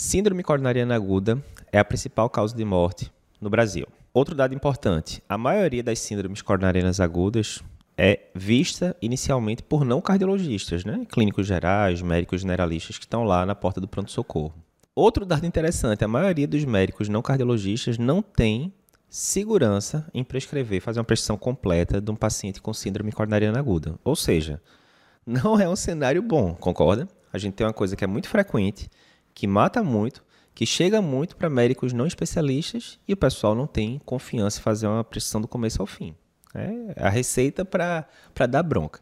Síndrome coronariana aguda é a principal causa de morte no Brasil. Outro dado importante: a maioria das síndromes coronarianas agudas é vista inicialmente por não cardiologistas, né? clínicos gerais, médicos generalistas que estão lá na porta do pronto-socorro. Outro dado interessante: a maioria dos médicos não cardiologistas não tem segurança em prescrever, fazer uma prescrição completa de um paciente com síndrome coronariana aguda. Ou seja, não é um cenário bom, concorda? A gente tem uma coisa que é muito frequente, que mata muito, que chega muito para médicos não especialistas e o pessoal não tem confiança em fazer uma prescrição do começo ao fim. É a receita para dar bronca.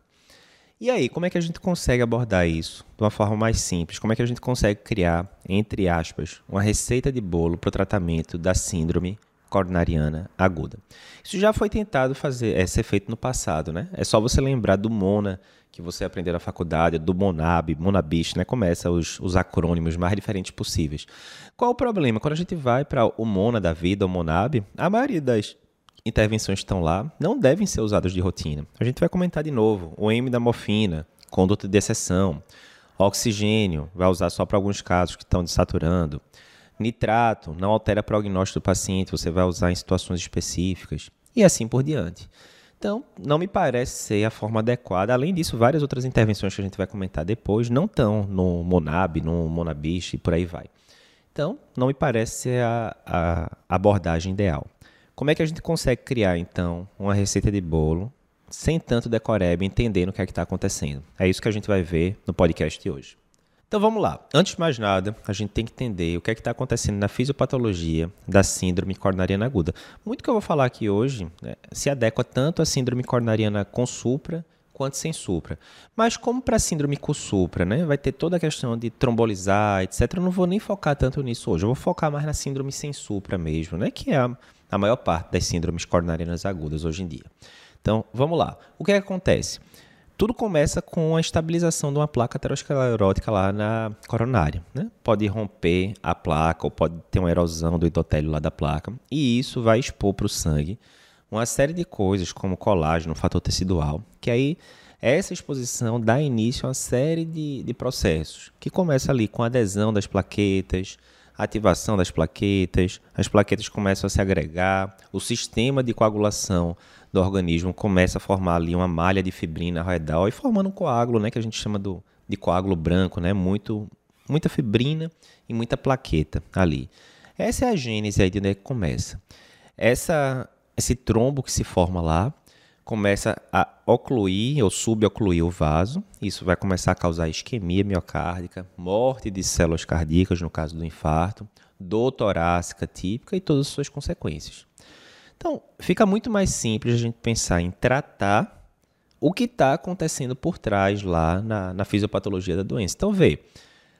E aí, como é que a gente consegue abordar isso de uma forma mais simples? Como é que a gente consegue criar, entre aspas, uma receita de bolo para o tratamento da síndrome coronariana aguda? Isso já foi tentado fazer, é, ser feito no passado, né? É só você lembrar do Mona, que você aprendeu na faculdade, do Monab, Monabist, né? Começa os, os acrônimos mais diferentes possíveis. Qual o problema? Quando a gente vai para o Mona da vida, o Monab, a maioria das intervenções que estão lá não devem ser usadas de rotina. A gente vai comentar de novo. O M da morfina, conduta de exceção, oxigênio, vai usar só para alguns casos que estão desaturando. Nitrato, não altera prognóstico do paciente, você vai usar em situações específicas. E assim por diante. Então, não me parece ser a forma adequada. Além disso, várias outras intervenções que a gente vai comentar depois não estão no Monab, no Monabist e por aí vai. Então, não me parece ser a, a abordagem ideal. Como é que a gente consegue criar, então, uma receita de bolo sem tanto decoreba, entendendo o que é que está acontecendo? É isso que a gente vai ver no podcast de hoje. Então vamos lá. Antes de mais nada, a gente tem que entender o que é que está acontecendo na fisiopatologia da síndrome coronariana aguda. Muito que eu vou falar aqui hoje né, se adequa tanto à síndrome coronariana com supra quanto sem supra. Mas como para síndrome com supra, né, vai ter toda a questão de trombolizar, etc. Eu não vou nem focar tanto nisso hoje. Eu vou focar mais na síndrome sem supra mesmo, né, que é a a maior parte das síndromes coronarianas agudas hoje em dia. Então, vamos lá. O que, é que acontece? Tudo começa com a estabilização de uma placa aterosclerótica lá na coronária. Né? Pode romper a placa ou pode ter uma erosão do endotélio lá da placa. E isso vai expor para o sangue uma série de coisas, como colágeno, fator tecidual, que aí essa exposição dá início a uma série de, de processos, que começa ali com a adesão das plaquetas, ativação das plaquetas, as plaquetas começam a se agregar, o sistema de coagulação do organismo começa a formar ali uma malha de fibrina redor e formando um coágulo, né, que a gente chama do, de coágulo branco, né, muito, muita fibrina e muita plaqueta ali. Essa é a gênese aí de onde é que começa. Essa, esse trombo que se forma lá, começa a ocluir ou subocluir o vaso. Isso vai começar a causar isquemia miocárdica, morte de células cardíacas, no caso do infarto, dor torácica típica e todas as suas consequências. Então, fica muito mais simples a gente pensar em tratar o que está acontecendo por trás lá na, na fisiopatologia da doença. Então, vê,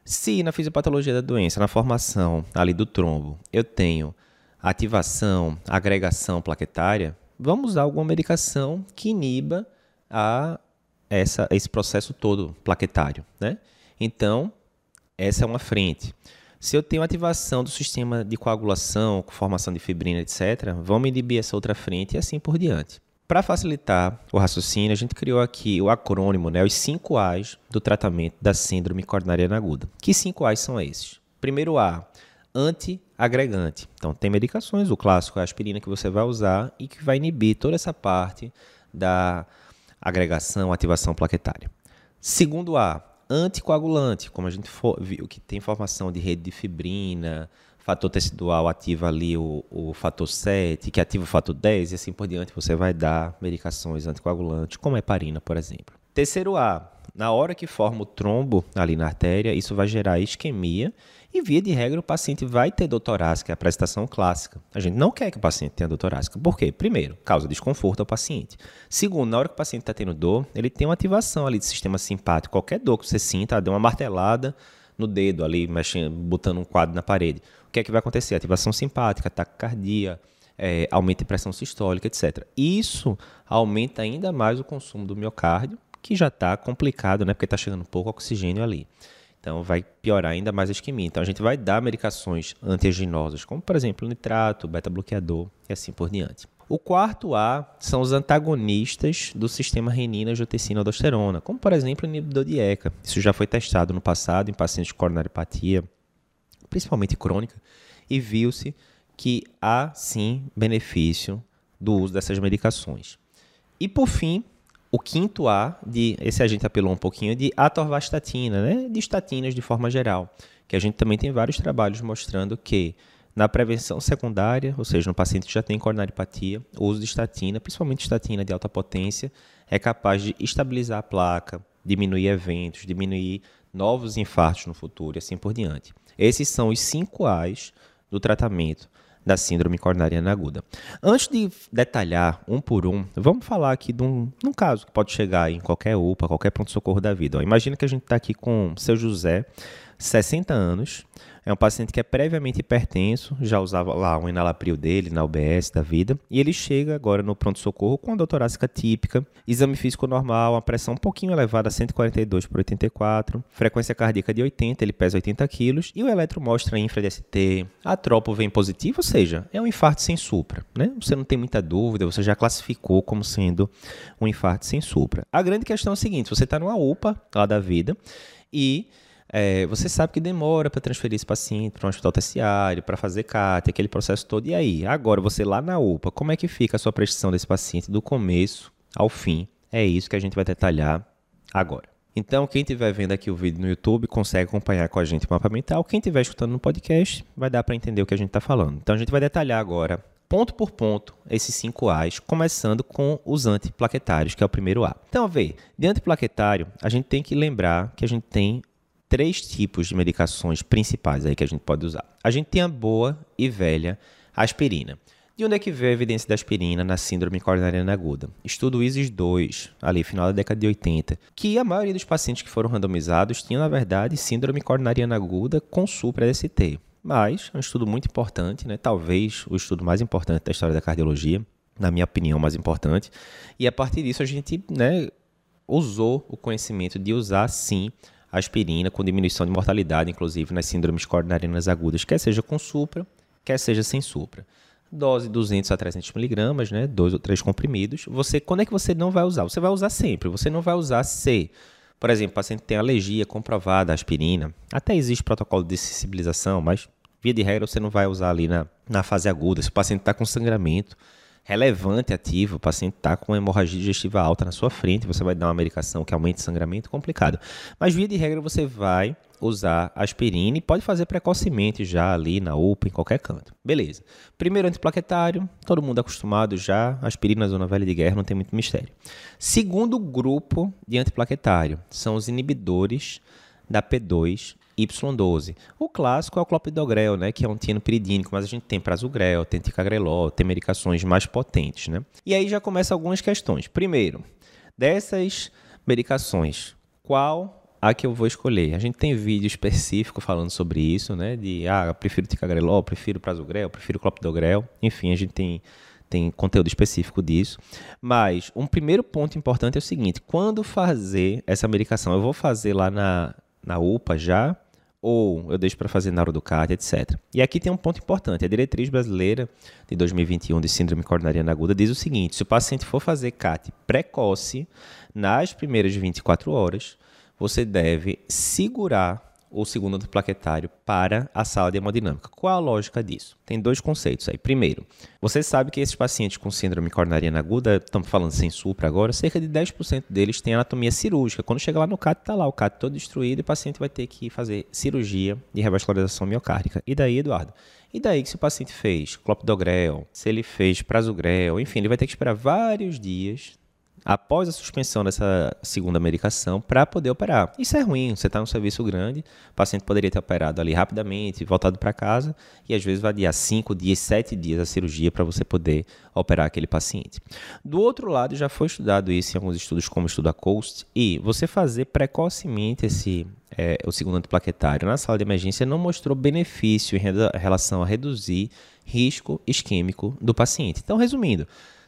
se na fisiopatologia da doença, na formação ali do trombo, eu tenho ativação, agregação plaquetária, vamos usar alguma medicação que iniba a essa, esse processo todo plaquetário. Né? Então, essa é uma frente. Se eu tenho ativação do sistema de coagulação, formação de fibrina, etc., vamos inibir essa outra frente e assim por diante. Para facilitar o raciocínio, a gente criou aqui o acrônimo, né, os 5 A's do tratamento da síndrome coronariana aguda. Que 5 A's são esses? Primeiro A, antiagregante. Então, tem medicações, o clássico é a aspirina que você vai usar e que vai inibir toda essa parte da agregação, ativação plaquetária. Segundo A, anticoagulante, como a gente viu que tem formação de rede de fibrina, fator tecidual ativa ali o, o fator 7, que ativa o fator 10 e assim por diante, você vai dar medicações anticoagulantes, como a heparina, por exemplo. Terceiro A, na hora que forma o trombo ali na artéria, isso vai gerar isquemia e, via de regra, o paciente vai ter dor torácica, é a prestação clássica. A gente não quer que o paciente tenha dor torácica. Por quê? Primeiro, causa desconforto ao paciente. Segundo, na hora que o paciente está tendo dor, ele tem uma ativação ali do sistema simpático. Qualquer dor que você sinta, deu uma martelada no dedo ali, mexendo, botando um quadro na parede. O que é que vai acontecer? Ativação simpática, taquicardia, é, aumenta a pressão sistólica, etc. Isso aumenta ainda mais o consumo do miocárdio, que já está complicado, né? Porque está chegando pouco oxigênio ali. Então vai piorar ainda mais a isquemia. Então a gente vai dar medicações antiaginosas, como por exemplo nitrato, beta-bloqueador e assim por diante. O quarto A são os antagonistas do sistema renina, angiotensina, aldosterona, como por exemplo o inibidor de ECA. Isso já foi testado no passado em pacientes com coronariopatia, principalmente crônica, e viu-se que há sim benefício do uso dessas medicações. E por fim, o quinto A, de, esse a gente apelou um pouquinho, de atorvastatina, né? de estatinas de forma geral, que a gente também tem vários trabalhos mostrando que na prevenção secundária, ou seja, no paciente que já tem coronaripatia, o uso de estatina, principalmente estatina de alta potência, é capaz de estabilizar a placa, diminuir eventos, diminuir novos infartos no futuro e assim por diante. Esses são os cinco A's do tratamento da síndrome coronariana aguda. Antes de detalhar um por um, vamos falar aqui de um, um caso que pode chegar em qualquer UPA, qualquer pronto-socorro da vida. imagina que a gente está aqui com o seu José, 60 anos, é um paciente que é previamente hipertenso, já usava lá um enalapril dele na UBS da vida, e ele chega agora no pronto-socorro com a dor torácica típica, exame físico normal, uma pressão um pouquinho elevada, 142 por 84, frequência cardíaca de 80, ele pesa 80 quilos, e o eletro mostra infra DST, a tropo vem positivo, ou seja, é um infarto sem supra, né? Você não tem muita dúvida, você já classificou como sendo um infarto sem supra. A grande questão é o seguinte, você está numa UPA lá da vida, e é, você sabe que demora para transferir esse paciente para um hospital terciário, para fazer CAT, aquele processo todo. E aí, agora você lá na UPA, como é que fica a sua prestação desse paciente do começo ao fim? É isso que a gente vai detalhar agora. Então, quem estiver vendo aqui o vídeo no YouTube consegue acompanhar com a gente o mapa mental. Quem estiver escutando no podcast vai dar para entender o que a gente está falando. Então, a gente vai detalhar agora, ponto por ponto, esses cinco A's, começando com os antiplaquetários, que é o primeiro A. Então, vê, de antiplaquetário, a gente tem que lembrar que a gente tem três tipos de medicações principais aí que a gente pode usar. A gente tem a boa e velha aspirina. De onde é que veio a evidência da aspirina na síndrome coronariana aguda? Estudo ISIS 2, ali final da década de 80, que a maioria dos pacientes que foram randomizados tinham, na verdade, síndrome coronariana aguda com supra-DST. Mas é um estudo muito importante, né? talvez o estudo mais importante da história da cardiologia, na minha opinião, mais importante. E a partir disso a gente né, usou o conhecimento de usar, sim, aspirina com diminuição de mortalidade, inclusive nas síndromes coronarianas agudas, quer seja com supra, quer seja sem supra. Dose 200 a 300 miligramas, né, dois ou três comprimidos. Você, quando é que você não vai usar? Você vai usar sempre. Você não vai usar se, por exemplo, o paciente tem alergia comprovada à aspirina. Até existe protocolo de sensibilização, mas via de regra você não vai usar ali na, na fase aguda. Se o paciente está com sangramento, relevante ativo, o paciente está com hemorragia digestiva alta na sua frente, você vai dar uma medicação que aumente o sangramento, complicado. Mas via de regra você vai usar aspirina e pode fazer precocemente já ali na UPA, em qualquer canto. Beleza. Primeiro antiplaquetário, todo mundo acostumado já, aspirina zona velha de guerra, não tem muito mistério. Segundo grupo de antiplaquetário, são os inibidores da P2 Y12. O clássico é o clopidogrel, né, que é um tianopiridínico, mas a gente tem prasugrel, tem ticagrelol, tem medicações mais potentes, né? E aí já começam algumas questões. Primeiro, dessas medicações, qual a que eu vou escolher? A gente tem vídeo específico falando sobre isso, né? De, ah, prefiro ticagrelol, prefiro prasugrel, prefiro clopidogrel. Enfim, a gente tem tem conteúdo específico disso. Mas um primeiro ponto importante é o seguinte: quando fazer essa medicação, eu vou fazer lá na, na UPA já, ou eu deixo para fazer na hora do CAD, etc. E aqui tem um ponto importante. A diretriz brasileira de 2021 de síndrome coronariana aguda diz o seguinte: se o paciente for fazer CAT precoce nas primeiras 24 horas, você deve segurar o segundo antiplaquetário para a sala de hemodinâmica. Qual a lógica disso? Tem dois conceitos aí. Primeiro, você sabe que esses pacientes com síndrome coronariana aguda, estamos falando sem supra agora, cerca de 10% deles têm anatomia cirúrgica. Quando chega lá no CAT, está lá o CAT todo destruído e o paciente vai ter que fazer cirurgia de revascularização miocárdica. E daí, Eduardo? E daí que se o paciente fez clopidogrel, se ele fez prasugrel, enfim, ele vai ter que esperar vários dias após a suspensão dessa segunda medicação para poder operar. Isso é ruim, você está num serviço grande, o paciente poderia ter operado ali rapidamente, voltado para casa, e às vezes vai adiar 5 dias, 7 dias a cirurgia para você poder operar aquele paciente. Do outro lado, já foi estudado isso em alguns estudos, como o estudo COAST, e você fazer precocemente esse, é, o segundo antiplaquetário na sala de emergência não mostrou benefício em relação a reduzir risco isquêmico do paciente. Então, resumindo,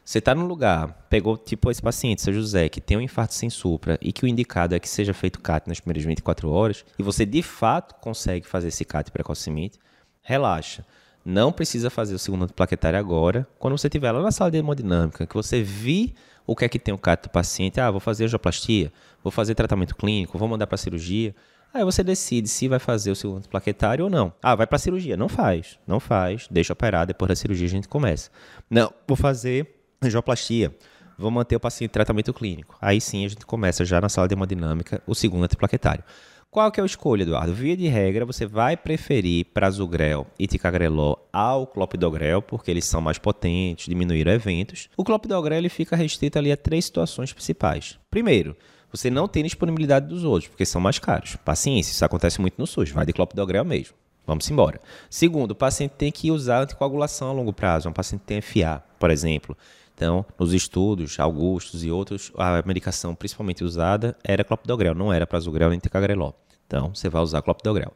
você está num lugar, pegou tipo esse paciente, seu José, que tem um infarto sem supra e que o indicado é que seja feito CAT nas primeiras 24 horas, e você de fato consegue fazer esse CAT precocemente, relaxa. Não precisa fazer o segundo plaquetário agora. Quando você estiver lá na sala de hemodinâmica, que você vi o que é que tem o CAT do paciente, ah, vou fazer angioplastia, vou fazer tratamento clínico, vou mandar para cirurgia, Aí você decide se vai fazer o segundo plaquetário ou não. Ah, vai para cirurgia? Não faz. Não faz. Deixa operar. Depois da cirurgia a gente começa. Não, vou fazer angioplastia. Vou manter o paciente em tratamento clínico. Aí sim a gente começa já na sala de hemodinâmica o segundo antiplaquetário. Qual que é a escolha, Eduardo? Via de regra, você vai preferir prasugrel e ticagrelol ao clopidogrel, porque eles são mais potentes, diminuíram eventos. O clopidogrel ele fica restrito ali a três situações principais. Primeiro, você não tem disponibilidade dos outros, porque são mais caros. Paciência, isso acontece muito no SUS, vai de clopidogrel mesmo. Vamos embora. Segundo, o paciente tem que usar anticoagulação a longo prazo. Um paciente tem FA, por exemplo. Então, nos estudos, Augustos e outros, a medicação principalmente usada era clopidogrel, não era prasugrel nem ticagrelol. Então, você vai usar clopidogrel.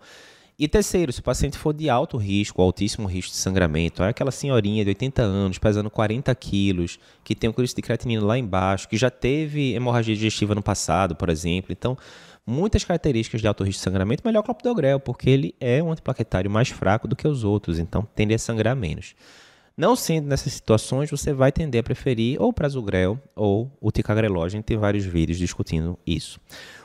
E terceiro, se o paciente for de alto risco, altíssimo risco de sangramento, é aquela senhorinha de 80 anos, pesando 40 quilos, que tem o clírice de creatinina lá embaixo, que já teve hemorragia digestiva no passado, por exemplo. Então, muitas características de alto risco de sangramento, melhor clopidogrel, porque ele é um antiplaquetário mais fraco do que os outros, então tende a sangrar menos. Não sendo nessas situações, você vai tender a preferir ou o prasugrel ou o ticagrelol. A gente tem vários vídeos discutindo isso.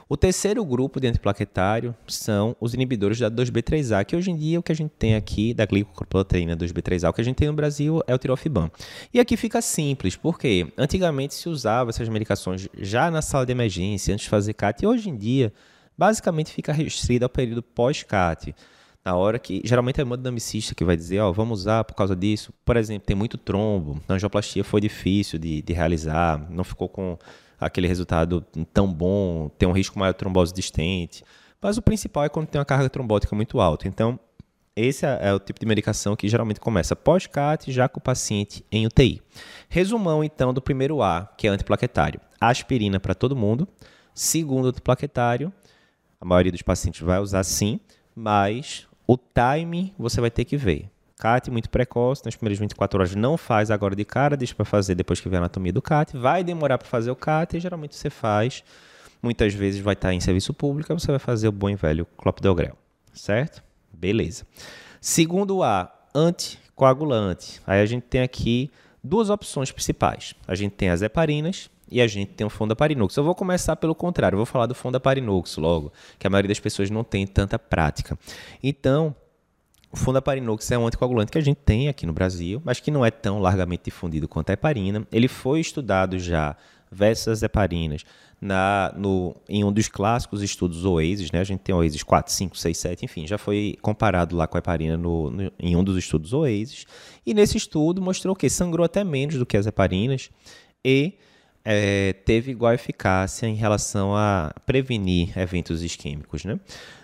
O terceiro grupo de antiplaquetário são os inibidores da 2B3A, que hoje em dia o que a gente tem aqui da glicoproteína 2B3A, o que a gente tem no Brasil é o tirofibam. E aqui fica simples, porque antigamente se usava essas medicações já na sala de emergência, antes de fazer CAT, e hoje em dia basicamente fica restrito ao período pós-CAT na hora que geralmente é o hemodinamicista que vai dizer, ó, oh, vamos usar por causa disso. Por exemplo, tem muito trombo, a angioplastia foi difícil de, de realizar, não ficou com aquele resultado tão bom, tem um risco maior de trombose distente. Mas o principal é quando tem uma carga trombótica muito alta. Então, esse é, é o tipo de medicação que geralmente começa pós-CAT, já com o paciente em UTI. Resumão, então, do primeiro A, que é antiplaquetário. Aspirina para todo mundo. Segundo antiplaquetário, a maioria dos pacientes vai usar sim, mas o time você vai ter que ver. CAT muito precoce, nas primeiras 24 horas não faz agora de cara, deixa para fazer depois que vê a anatomia do CAT. Vai demorar para fazer o CAT e geralmente você faz. Muitas vezes vai estar em serviço público, você vai fazer o bom e velho clopidogrel, certo? Beleza. Segundo A, anticoagulante. Aí a gente tem aqui duas opções principais. A gente tem as heparinas e a gente tem o fondaparinux. Eu vou começar pelo contrário, vou falar do fondaparinux logo, que a maioria das pessoas não tem tanta prática. Então, o fondaparinux é um anticoagulante que a gente tem aqui no Brasil, mas que não é tão largamente difundido quanto a heparina. Ele foi estudado já versus heparinas na, no, em um dos clássicos estudos OASIS, né? A gente tem OASIS 4, 5, 6, 7, enfim, já foi comparado lá com a heparina no, no, em um dos estudos OASIS. E nesse estudo mostrou que sangrou até menos do que as heparinas e é, teve igual eficácia em relação a prevenir eventos isquêmicos, né?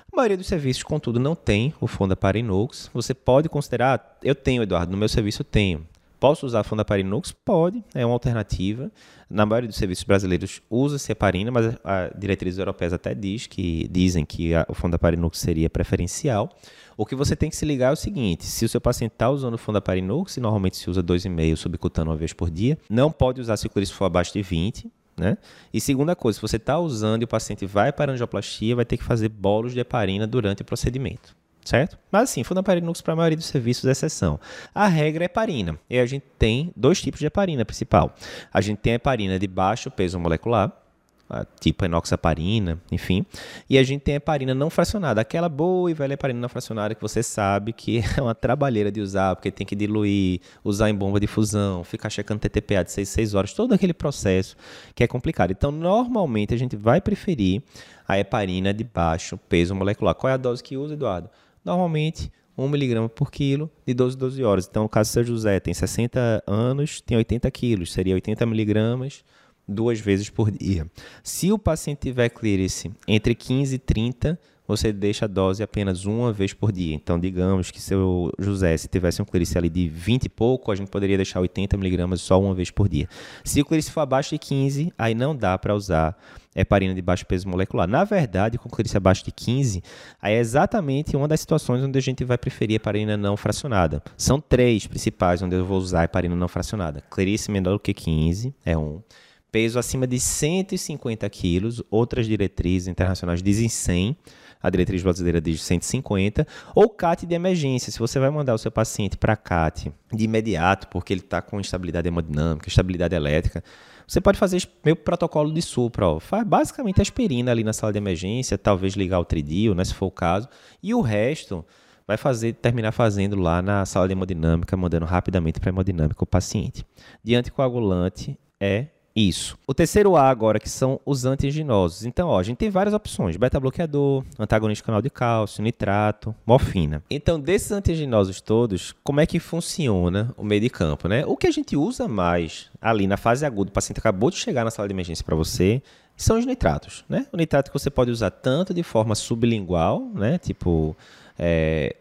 A maioria dos serviços, contudo, não tem o Fondaparinux. Você pode considerar, eu tenho, Eduardo, no meu serviço eu tenho. Posso usar Fondaparinux? Pode, é uma alternativa. Na maioria dos serviços brasileiros usa-se heparina, mas a diretrizes europeias até diz que, dizem que a, o Fondaparinux seria preferencial. O que você tem que se ligar é o seguinte: se o seu paciente está usando Fondaparinux, normalmente se usa 2,5 subcutâneo uma vez por dia, não pode usar se o clírice for abaixo de 20. Né? E segunda coisa, se você está usando e o paciente vai para angioplastia, vai ter que fazer bolos de heparina durante o procedimento. Certo? Mas assim, Fundaparinux para a maioria dos serviços é exceção. A regra é heparina. E a gente tem dois tipos de heparina principal. A gente tem a heparina de baixo peso molecular, tipo enoxaparina, enfim. E a gente tem a heparina não fracionada, aquela boa e velha heparina não fracionada que você sabe que é uma trabalheira de usar, porque tem que diluir, usar em bomba de fusão, ficar checando TTPA de 6 6 horas, todo aquele processo que é complicado. Então, normalmente a gente vai preferir a heparina de baixo peso molecular. Qual é a dose que usa, Eduardo? Normalmente 1 miligrama por quilo de 12 12 horas. Então, o caso do seu José tem 60 anos, tem 80 quilos, seria 80 miligramas duas vezes por dia. Se o paciente tiver clearance entre 15 e 30, você deixa a dose apenas uma vez por dia. Então, digamos que seu José, se tivesse um clearance ali de 20 e pouco, a gente poderia deixar 80 miligramas só uma vez por dia. Se o clearance for abaixo de 15, aí não dá para usar heparina de baixo peso molecular. Na verdade, com clearance abaixo de 15, aí é exatamente uma das situações onde a gente vai preferir heparina não fracionada. São três principais onde eu vou usar heparina não fracionada. Clearance menor do que 15 é um peso acima de 150 quilos, outras diretrizes internacionais dizem 100, a diretriz brasileira diz 150, ou CAT de emergência. Se você vai mandar o seu paciente para CAT de imediato, porque ele está com instabilidade hemodinâmica, estabilidade elétrica, você pode fazer meio protocolo de supra, ó. Faz basicamente aspirina ali na sala de emergência, talvez ligar o tridio, né, se for o caso, e o resto vai fazer, terminar fazendo lá na sala de hemodinâmica, mandando rapidamente para hemodinâmica o paciente. De anticoagulante é isso. O terceiro A agora, que são os antianginosos. Então, ó, a gente tem várias opções: beta-bloqueador, antagonista canal de cálcio, nitrato, morfina. Então, desses antianginosos todos, como é que funciona o meio de campo, né? O que a gente usa mais ali na fase aguda, o paciente acabou de chegar na sala de emergência para você, são os nitratos, né? O nitrato que você pode usar tanto de forma sublingual, né? Tipo é,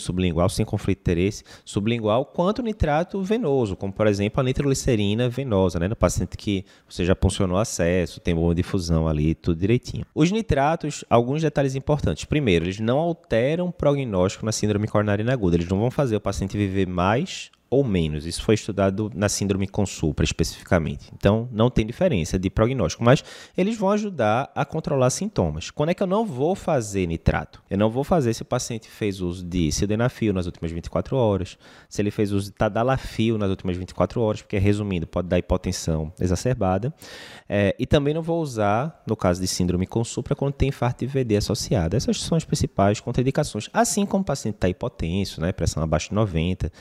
sublingual sem conflito de interesse sublingual, quanto nitrato venoso, como por exemplo a nitroglicerina venosa, né, no paciente que você já funcionou acesso, tem boa difusão ali, tudo direitinho. Os nitratos, alguns detalhes importantes. Primeiro, eles não alteram o prognóstico na síndrome coronariana aguda, eles não vão fazer o paciente viver mais ou menos. Isso foi estudado na síndrome com supra especificamente. Então, não tem diferença de prognóstico, mas eles vão ajudar a controlar sintomas. Quando é que eu não vou fazer nitrato? Eu não vou fazer se o paciente fez uso de sildenafil nas últimas 24 horas, se ele fez uso de tadalafil nas últimas 24 horas, porque, resumindo, pode dar hipotensão exacerbada. É, e também não vou usar, no caso de síndrome com supra, quando tem infarto de VD associado. Essas são as principais contraindicações. Assim como o paciente está hipotenso, né, pressão abaixo de 90,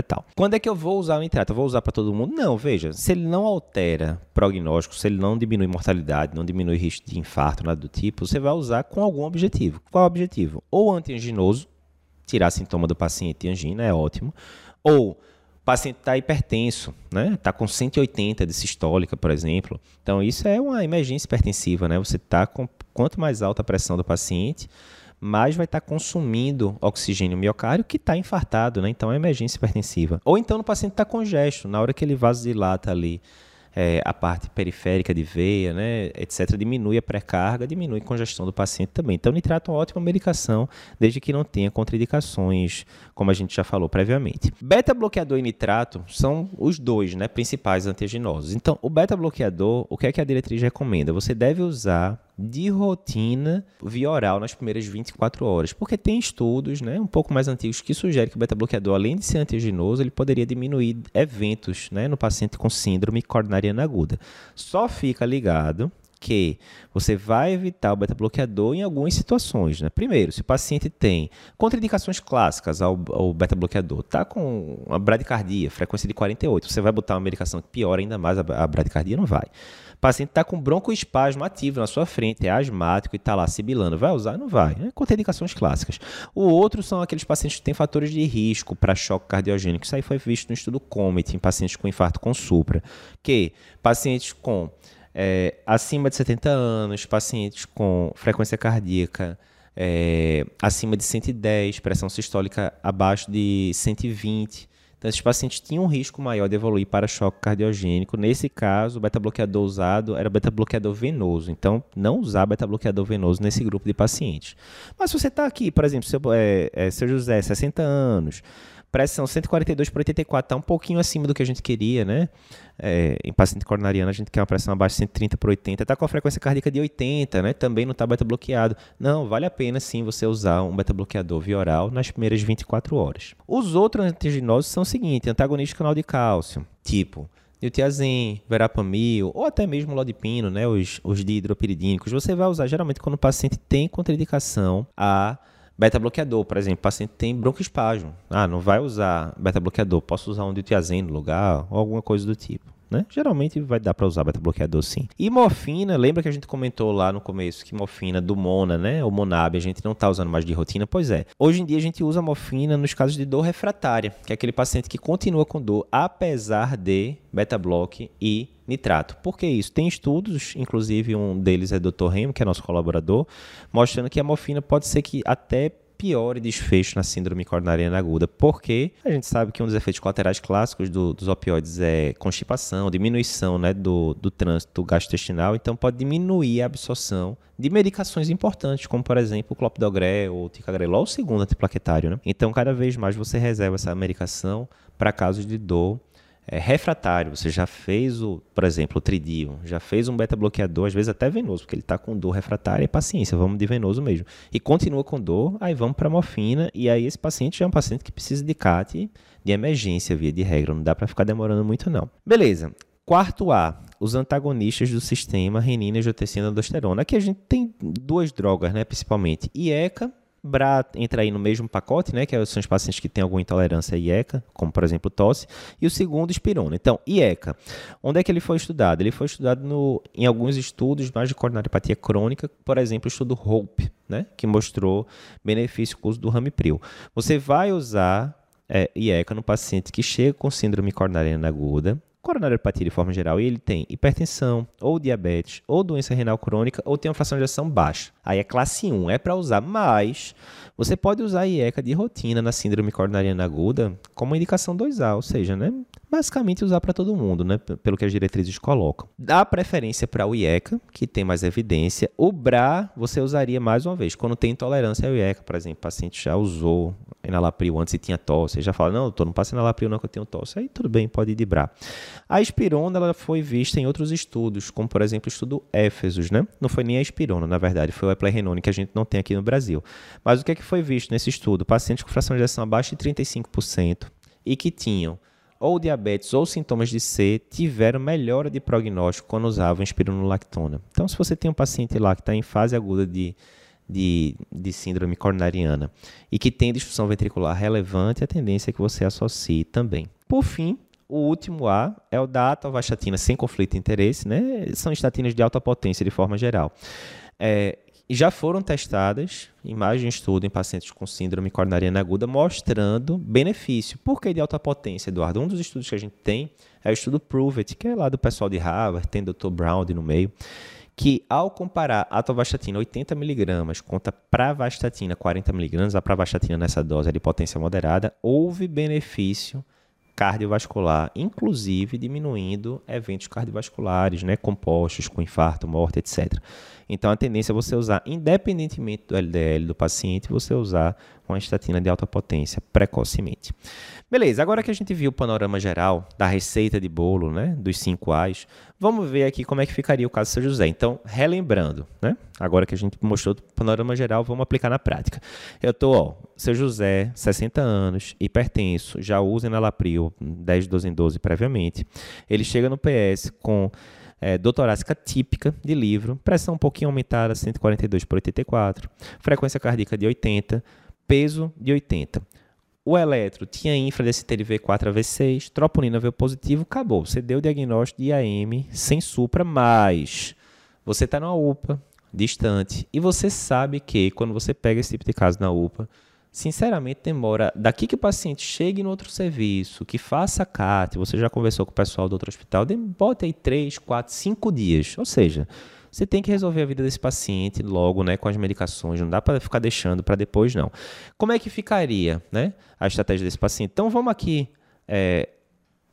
e tal. Quando é que eu vou usar o nitrato? Eu vou usar para todo mundo? Não, veja, se ele não altera prognóstico, se ele não diminui mortalidade, não diminui risco de infarto, nada do tipo, você vai usar com algum objetivo. Qual é o objetivo? Ou antianginoso, tirar sintoma do paciente angina, é ótimo, ou o paciente está hipertenso, né? Está com 180 de sistólica, por exemplo. Então, isso é uma emergência hipertensiva, né? Você está com quanto mais alta a pressão do paciente, mais vai estar tá consumindo oxigênio miocárdio que está infartado, né? Então é emergência hipertensiva. Ou então o paciente está congesto, na hora que ele vasodilata ali é, a parte periférica de veia, né, etc., diminui a pré-carga, diminui a congestão do paciente também. Então, nitrato é uma ótima medicação, desde que não tenha contraindicações, como a gente já falou previamente. Beta-bloqueador e nitrato são os dois né, principais antiaginosos. Então, o beta-bloqueador, o que é que a diretriz recomenda? Você deve usar de rotina via oral nas primeiras 24 horas, porque tem estudos, né, um pouco mais antigos que sugerem que o beta-bloqueador, além de ser antiaginoso, ele poderia diminuir eventos, né, no paciente com síndrome coronariana aguda. Só fica ligado que você vai evitar o beta-bloqueador em algumas situações. Né? Primeiro, se o paciente tem contraindicações clássicas ao, ao beta-bloqueador, está com uma bradicardia, frequência de 48, você vai botar uma medicação que piora ainda mais a, a bradicardia? Não vai. Paciente está com broncoespasmo ativo na sua frente, é asmático e está lá sibilando. Vai usar? Não vai. É contraindicações clássicas. O outro são aqueles pacientes que têm fatores de risco para choque cardiogênico. Isso aí foi visto no estudo COMET em pacientes com infarto com supra. Que pacientes com é, acima de 70 anos, pacientes com frequência cardíaca é, acima de 110, pressão sistólica abaixo de 120. Então, esses pacientes tinham um risco maior de evoluir para choque cardiogênico. Nesse caso, o beta-bloqueador usado era beta-bloqueador venoso. Então, não usar beta-bloqueador venoso nesse grupo de pacientes. Mas se você está aqui, por exemplo, seu, é, é, seu José, 60 anos, pressão 142 por 84 está um pouquinho acima do que a gente queria, né? É, em paciente coronariano, a gente quer uma pressão abaixo de 130 por 80, está com a frequência cardíaca de 80, né? Também não está beta bloqueado. Não, vale a pena sim você usar um beta bloqueador via oral nas primeiras 24 horas. Os outros antiginosos são o seguinte: antagonista canal de cálcio, tipo Niltiazem, verapamil ou até mesmo lodipino, né, os, os dihidropiridínicos, você vai usar geralmente quando o paciente tem contraindicação a Beta-bloqueador, por exemplo, o paciente tem broncoespasmo. Ah, não vai usar beta-bloqueador, posso usar um diltiazem no lugar ou alguma coisa do tipo. Né? Geralmente vai dar para usar beta-bloqueador sim. E morfina, lembra que a gente comentou lá no começo que morfina do Mona, né? O Monab, a gente não está usando mais de rotina? Pois é. Hoje em dia a gente usa morfina nos casos de dor refratária, que é aquele paciente que continua com dor apesar de beta-bloque e nitrato. Por que isso? Tem estudos, inclusive um deles é o Dr. Remo, que é nosso colaborador, mostrando que a morfina pode ser que até pior desfecho na síndrome coronariana aguda, porque a gente sabe que um dos efeitos colaterais clássicos do, dos opioides é constipação, diminuição né, do, do trânsito gastrointestinal, então pode diminuir a absorção de medicações importantes, como por exemplo o clopidogrel ou o ticagrelol, o segundo antiplaquetário. Né? Então, cada vez mais você reserva essa medicação para casos de dor é, refratário, você já fez o, por exemplo, o tridio, já fez um beta-bloqueador, às vezes até venoso, porque ele está com dor refratária, e paciência, vamos de venoso mesmo. E continua com dor, aí vamos para morfina, e aí esse paciente já é um paciente que precisa de CAT de emergência, via de regra, não dá para ficar demorando muito não. Beleza. Quarto A, os antagonistas do sistema renina, angiotensina, aldosterona. Aqui a gente tem duas drogas, né, principalmente, IECA BRA entra aí no mesmo pacote, né, que são os pacientes que têm alguma intolerância a IECA, como por exemplo tosse, e o segundo espirona. Então, IECA, onde é que ele foi estudado? Ele foi estudado no, em alguns estudos mais de coronariopatia crônica, por exemplo, o estudo HOPE, né, que mostrou benefício com o uso do Ramipril. Você vai usar é, IECA no paciente que chega com síndrome coronariana aguda, coronariopatia de forma geral, ele tem hipertensão, ou diabetes, ou doença renal crônica, ou tem uma fração de ação baixa. Aí é classe 1, é para usar, mas você pode usar a IECA de rotina na síndrome coronariana aguda como indicação 2A, ou seja, né, basicamente usar para todo mundo, né, pelo que as diretrizes colocam. Dá preferência para o IECA, que tem mais evidência. O BRA você usaria mais uma vez, quando tem intolerância ao IECA, por exemplo, o paciente já usou enalapril antes e tinha tosse, já fala, não, tô, não passa enalapril não que eu tenho tosse. Aí tudo bem, pode ir de BRA. A espirona ela foi vista em outros estudos, como por exemplo o estudo Éfesos, né? Não foi nem a espirona, na verdade, foi o eplerenone que a gente não tem aqui no Brasil. Mas o que é que foi visto nesse estudo? Pacientes com fração de ejeção abaixo de 35% e que tinham ou diabetes ou sintomas de C tiveram melhora de prognóstico quando usavam espironolactona. Então, se você tem um paciente lá que está em fase aguda de, de, de, síndrome coronariana e que tem disfunção ventricular relevante, a tendência é que você associe também. Por fim, o último A é o da atorvastatina sem conflito de interesse, né? São estatinas de alta potência de forma geral. É, já foram testadas mais de estudo em pacientes com síndrome coronariana aguda, mostrando benefício. Por que de alta potência, Eduardo? Um dos estudos que a gente tem é o estudo Prove que é lá do pessoal de Harvard, tem Dr. Brown no meio, que ao comparar a atorvastatina 80mg contra pravastatina 40mg, a pravastatina nessa dose é de potência moderada, houve benefício cardiovascular, inclusive diminuindo eventos cardiovasculares, né, compostos com infarto, morte, etc. Então a tendência é você usar, independentemente do LDL do paciente, você usar uma estatina de alta potência precocemente. Beleza, agora que a gente viu o panorama geral da receita de bolo, né, dos 5 A's, vamos ver aqui como é que ficaria o caso São José. Então, relembrando, né, agora que a gente mostrou o panorama geral, vamos aplicar na prática. Eu estou, ó, seu José, 60 anos, hipertenso, já usa enalapril 10 12 em 12 previamente. Ele chega no PS com é, típica de livro, pressão um pouquinho aumentada, 142 por 84, frequência cardíaca de 80, peso de 80. O eletro tinha infra v 4 a V6, troponina veio positivo, acabou. Você deu o diagnóstico de IAM sem supra, mas você está numa UPA, distante, e você sabe que quando você pega esse tipo de caso na UPA, sinceramente demora daqui que o paciente chegue no outro serviço, que faça CAT, você já conversou com o pessoal do outro hospital, bota aí 3, 4, 5 dias. Ou seja, você tem que resolver a vida desse paciente logo, né, com as medicações, não dá para ficar deixando para depois não. Como é que ficaria, né, a estratégia desse paciente? Então vamos aqui é,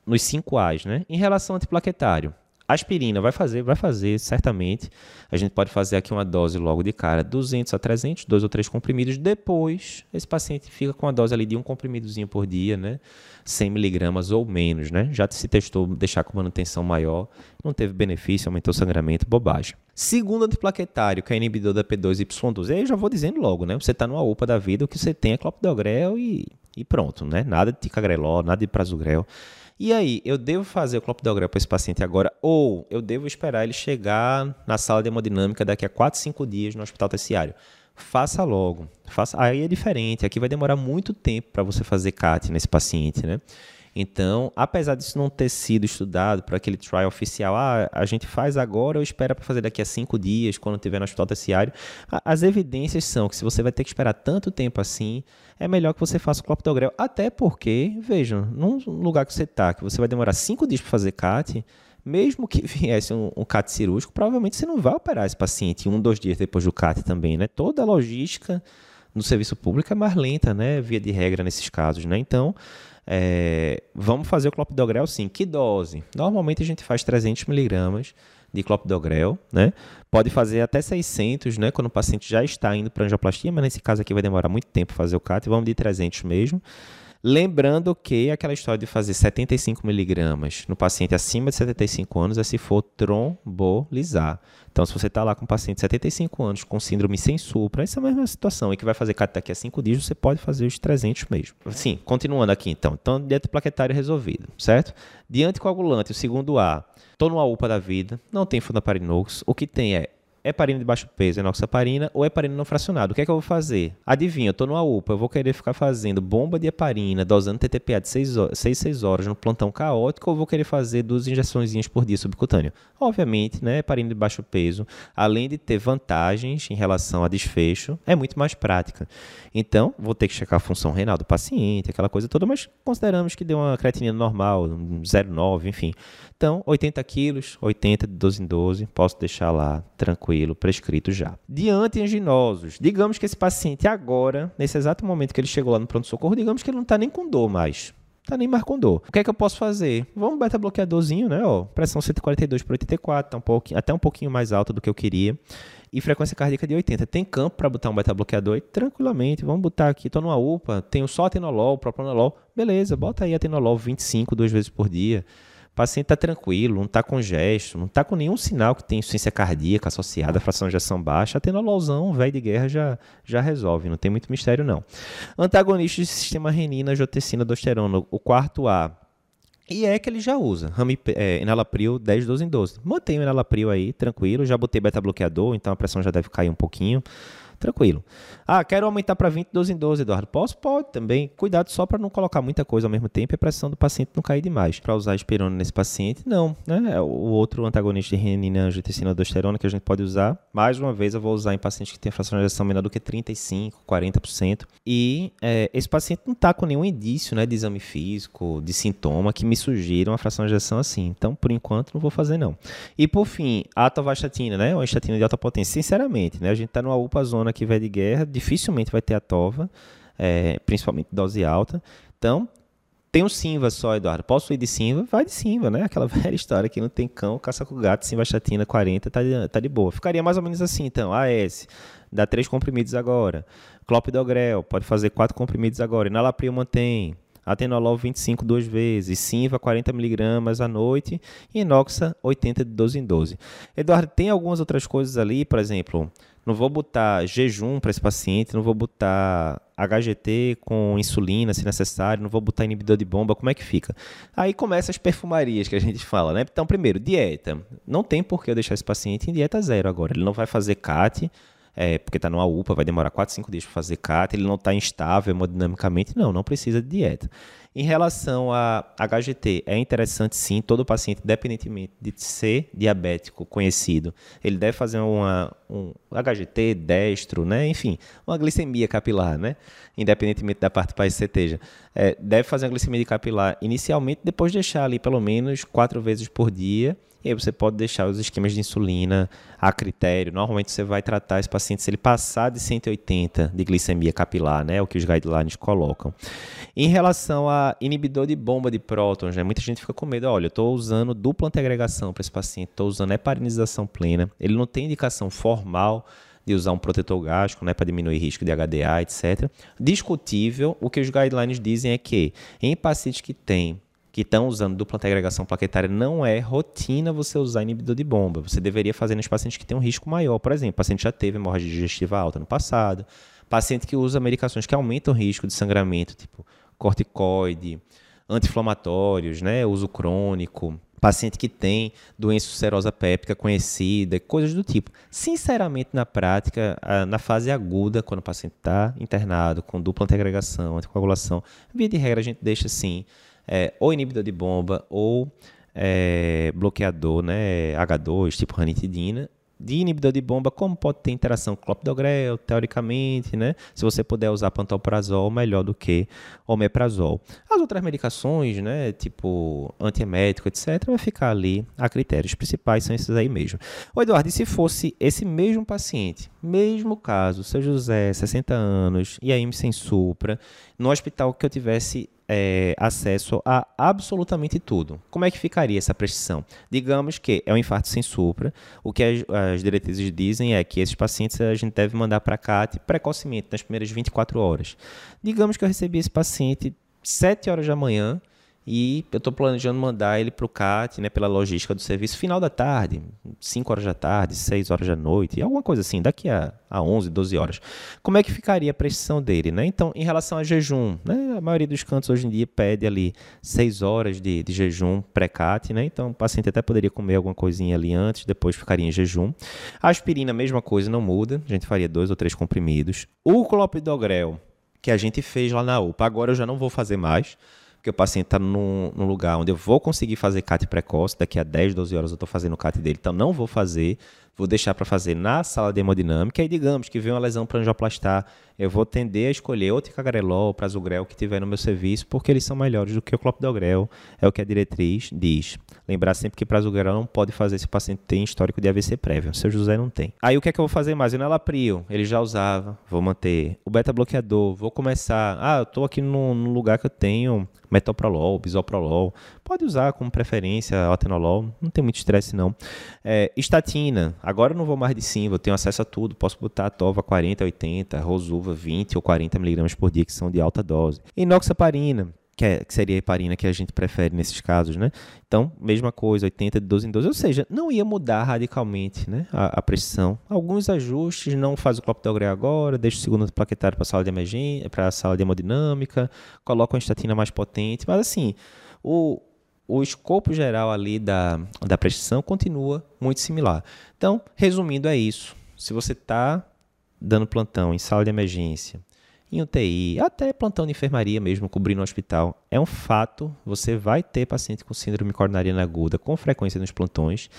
nos 5 A's, né? Em relação ao antiplaquetário, Aspirina vai fazer, vai fazer, certamente. A gente pode fazer aqui uma dose logo de cara, 200 a 300, dois ou três comprimidos. Depois, esse paciente fica com a dose ali de um comprimidozinho por dia, né? 100 miligramas ou menos, né? Já se testou deixar com manutenção maior, não teve benefício, aumentou o sangramento, bobagem. Segundo antiplaquetário, que é inibidor da P2Y12, aí eu já vou dizendo logo, né? Você está numa UPA da vida, o que você tem é clopidogrel e, e pronto, né? Nada de ticagrelol, nada de prasugrel. E aí, eu devo fazer o clopidogrel para esse paciente agora ou eu devo esperar ele chegar na sala de hemodinâmica daqui a 4, 5 dias no hospital terciário? Faça logo. Faça... Aí é diferente. Aqui vai demorar muito tempo para você fazer CAT nesse paciente, né? Então, apesar disso não ter sido estudado para aquele trial oficial, ah, a gente faz agora ou espera para fazer daqui a cinco dias, quando estiver no hospital terciário, as evidências são que se você vai ter que esperar tanto tempo assim, é melhor que você faça o clopidogrel. Até porque, vejam, num lugar que você está, que você vai demorar cinco dias para fazer CAT, mesmo que viesse um, um, CAT cirúrgico, provavelmente você não vai operar esse paciente um, dois dias depois do CAT também, né? Toda a logística no serviço público é mais lenta, né? Via de regra nesses casos, né? Então, é, vamos fazer o clopidogrel sim. Que dose? Normalmente a gente faz 300 miligramas de clopidogrel, né? Pode fazer até 600, né? Quando o paciente já está indo para angioplastia, mas nesse caso aqui vai demorar muito tempo fazer o CAT. Vamos de 300 mesmo. Lembrando que aquela história de fazer 75 miligramas no paciente acima de 75 anos é se for trombolizar. Então, se você está lá com um paciente de 75 anos com síndrome sem supra, essa é a mesma situação, e que vai fazer CAT daqui a 5 dias, você pode fazer os 300 mesmo. Sim, continuando aqui então. Então, dieta plaquetária resolvida, certo? De anticoagulante, o segundo A, estou numa UPA da vida, não tem fundaparinux, o que tem é heparina de baixo peso, enoxaparina ou heparina não fracionada. O que é que eu vou fazer? Adivinha, eu estou numa UPA, eu vou querer ficar fazendo bomba de heparina, dosando TTPA de 6, 6, horas no plantão caótico ou vou querer fazer duas injeções por dia subcutâneo? Obviamente, né, heparina de baixo peso, além de ter vantagens em relação a desfecho, é muito mais prática. Então, vou ter que checar a função renal do paciente, aquela coisa toda, mas consideramos que deu uma creatinina normal, 0,9, enfim. Então, 80 quilos, 80 de 12 em 12, posso deixar lá tranquilo, prescrito já. De antianginosos, digamos que esse paciente agora, nesse exato momento que ele chegou lá no pronto-socorro, digamos que ele não está nem com dor mais tá nem mais com dor. O que é que eu posso fazer? Vamos beta bloqueadorzinho, né? Ó, pressão 142 por 84, tá um pouquinho, até um pouquinho mais alta do que eu queria. E frequência cardíaca de 80. Tem campo para botar um beta bloqueador e tranquilamente, vamos botar aqui, tô numa UPA, tenho só atenolol, propranolol, beleza, bota aí atenolol 25 duas vezes por dia. O paciente está tranquilo, não está com gesto, não está com nenhum sinal que tem insuficiência cardíaca associada à fração de ejeção baixa. Atenololzão, velho de guerra, já, já resolve, não tem muito mistério não. Antagonistas de sistema renina, angiotensina, aldosterona, o quarto A. E é que ele já usa, Rami, é, enalapril 10, 12 em 12. Mantém o enalapril aí, tranquilo, já botei beta-bloqueador, então a pressão já deve cair um pouquinho tranquilo. Ah, quero aumentar para 20, 12 em 12, Eduardo. Posso? Pode também. Cuidado só para não colocar muita coisa ao mesmo tempo e a pressão do paciente não cair demais. Para usar esperona nesse paciente, não. Né? É o outro antagonista de renina, angiotensina, aldosterona que a gente pode usar, mais uma vez eu vou usar em pacientes que têm fracionalização menor do que 35, 40%. E é, esse paciente não está com nenhum indício né, de exame físico, de sintoma que me sugira uma fração de ejeção assim. Então, por enquanto, não vou fazer não. E por fim, a atovastatina, né? Uma estatina de alta potência. Sinceramente, né? A gente está numa UPA zona que vai de guerra, dificilmente vai ter a tova, é, principalmente dose alta. Então, tem um Simva só, Eduardo. Posso ir de Simva? Vai de Simva, né? Aquela velha história que não tem cão, caça com gato, Simva chatina 40, tá de, tá de boa. Ficaria mais ou menos assim, então. AS, dá três comprimidos agora. Clopidogrel, pode fazer quatro comprimidos agora. Enalapril mantém. Atenolol 25 duas vezes, Simva 40mg à noite e Inoxa 80 de 12 em 12. Eduardo, tem algumas outras coisas ali, por exemplo, não vou botar jejum para esse paciente, não vou botar HGT com insulina, se necessário, não vou botar inibidor de bomba, como é que fica? Aí começa as perfumarias que a gente fala, né? Então, primeiro, dieta. Não tem por que eu deixar esse paciente em dieta zero agora. Ele não vai fazer CAT, é, porque está numa UPA, vai demorar 4, 5 dias para fazer CAT, ele não está instável hemodinamicamente, não, não precisa de dieta. Em relação a HGT, é interessante sim, todo paciente, independentemente de ser diabético conhecido, ele deve fazer uma, um HGT destro, né? enfim, uma glicemia capilar, né? independentemente da parte para CT. É, deve fazer uma glicemia capilar inicialmente, depois deixar ali pelo menos quatro vezes por dia, e aí você pode deixar os esquemas de insulina a critério. Normalmente você vai tratar esse paciente se ele passar de 180 de glicemia capilar, né? É o que os guidelines colocam. Em relação a inibidor de bomba de prótons, né? Muita gente fica com medo. Olha, eu estou usando dupla antiagregação para esse paciente, estou usando heparinização plena. Ele não tem indicação formal de usar um protetor gástrico né, para diminuir risco de HDA, etc. Discutível, o que os guidelines dizem é que em pacientes que têm que estão usando dupla agregação plaquetária, não é rotina você usar inibidor de bomba. Você deveria fazer nos pacientes que têm um risco maior. Por exemplo, paciente já teve hemorragia digestiva alta no passado, paciente que usa medicações que aumentam o risco de sangramento, tipo corticoide, anti-inflamatórios, né, uso crônico, paciente que tem doença ulcerosa péptica conhecida, coisas do tipo. Sinceramente, na prática, na fase aguda, quando o paciente está internado com dupla antiagregação, anticoagulação, via de regra a gente deixa assim é, ou inibidor de bomba ou é, bloqueador, né, H2, tipo ranitidina, de inibidor de bomba, como pode ter interação com clopidogrel, teoricamente, né? Se você puder usar pantoprazol, melhor do que omeprazol. As outras medicações, né, tipo antiemético, etc, vai ficar ali a critérios. Os principais são esses aí mesmo. O Eduardo, e se fosse esse mesmo paciente, mesmo caso, seu José, 60 anos, e aí sem supra, no hospital que eu tivesse é, acesso a absolutamente tudo. Como é que ficaria essa prescrição? Digamos que é um infarto sem supra. O que as, as diretrizes dizem é que esses pacientes a gente deve mandar para CAT precocemente, nas primeiras 24 horas. Digamos que eu recebi esse paciente 7 horas da manhã e eu estou planejando mandar ele para o CAT, né, pela logística do serviço, final da tarde, 5 horas da tarde, 6 horas da noite, alguma coisa assim, daqui a, a 11, 12 horas. Como é que ficaria a precisão dele? Né? Então, em relação a jejum, né, a maioria dos cantos hoje em dia pede ali 6 horas de, de jejum pré-CAT, né? então o paciente até poderia comer alguma coisinha ali antes, depois ficaria em jejum. A aspirina, mesma coisa, não muda, a gente faria dois ou três comprimidos. O clopidogrel, que a gente fez lá na UPA, agora eu já não vou fazer mais, porque o paciente está num, num, lugar onde eu vou conseguir fazer CAT precoce, daqui a 10, 12 horas eu estou fazendo o CAT dele, então não vou fazer, vou deixar para fazer na sala de hemodinâmica, e digamos que vem uma lesão para angioplastar, eu vou tender a escolher ou ticagrelol ou prasugrel que tiver no meu serviço, porque eles são melhores do que o clopidogrel, é o que a diretriz diz. Lembrar sempre que prasugrel não pode fazer se o paciente tem histórico de AVC prévio, o seu José não tem. Aí o que é que eu vou fazer mais? Enalapril, ele já usava, vou manter. O beta-bloqueador, vou começar, ah, eu estou aqui num, num lugar que eu tenho metoprolol, bisoprolol, pode usar como preferência atenolol, não tem muito estresse não. É, estatina, agora eu não vou mais de sim, eu tenho acesso a tudo, posso botar a tova 40, 80, rosuva 20 ou 40 miligramas por dia, que são de alta dose. Inoxaparina, que, é, que, seria a heparina que a gente prefere nesses casos, né? Então, mesma coisa, 80 de 12 em 12, ou seja, não ia mudar radicalmente né, a, a pressão. Alguns ajustes, não faz o clopidogrel agora, deixa o segundo plaquetário para a sala de emergência, para a sala de hemodinâmica, coloca uma estatina mais potente, mas assim, o, o escopo geral ali da, da pressão continua muito similar. Então, resumindo, é isso. Se você está dando plantão em sala de emergência, em UTI, até plantão de enfermaria mesmo, cobrindo o hospital. É um fato, você vai ter paciente com síndrome coronariana aguda com frequência nos plantões.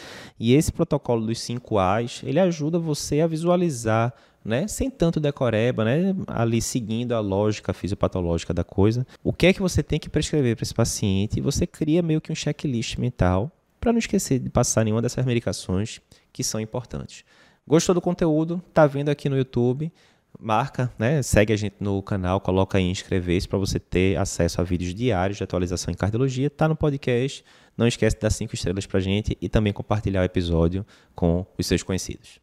E esse protocolo dos 5 A's, ele ajuda você a visualizar, né, sem tanto decoreba, né, ali seguindo a lógica fisiopatológica da coisa, o que é que você tem que prescrever para esse paciente você cria meio que um checklist mental para não esquecer de passar nenhuma dessas medicações que são importantes. Gostou do conteúdo? Tá vendo aqui no YouTube? marca, né? Segue a gente no canal, coloca aí inscrever-se para você ter acesso a vídeos diários de atualização em cardiologia. Tá no podcast. Não esquece de dar cinco estrelas para gente e também compartilhar o episódio com os seus conhecidos.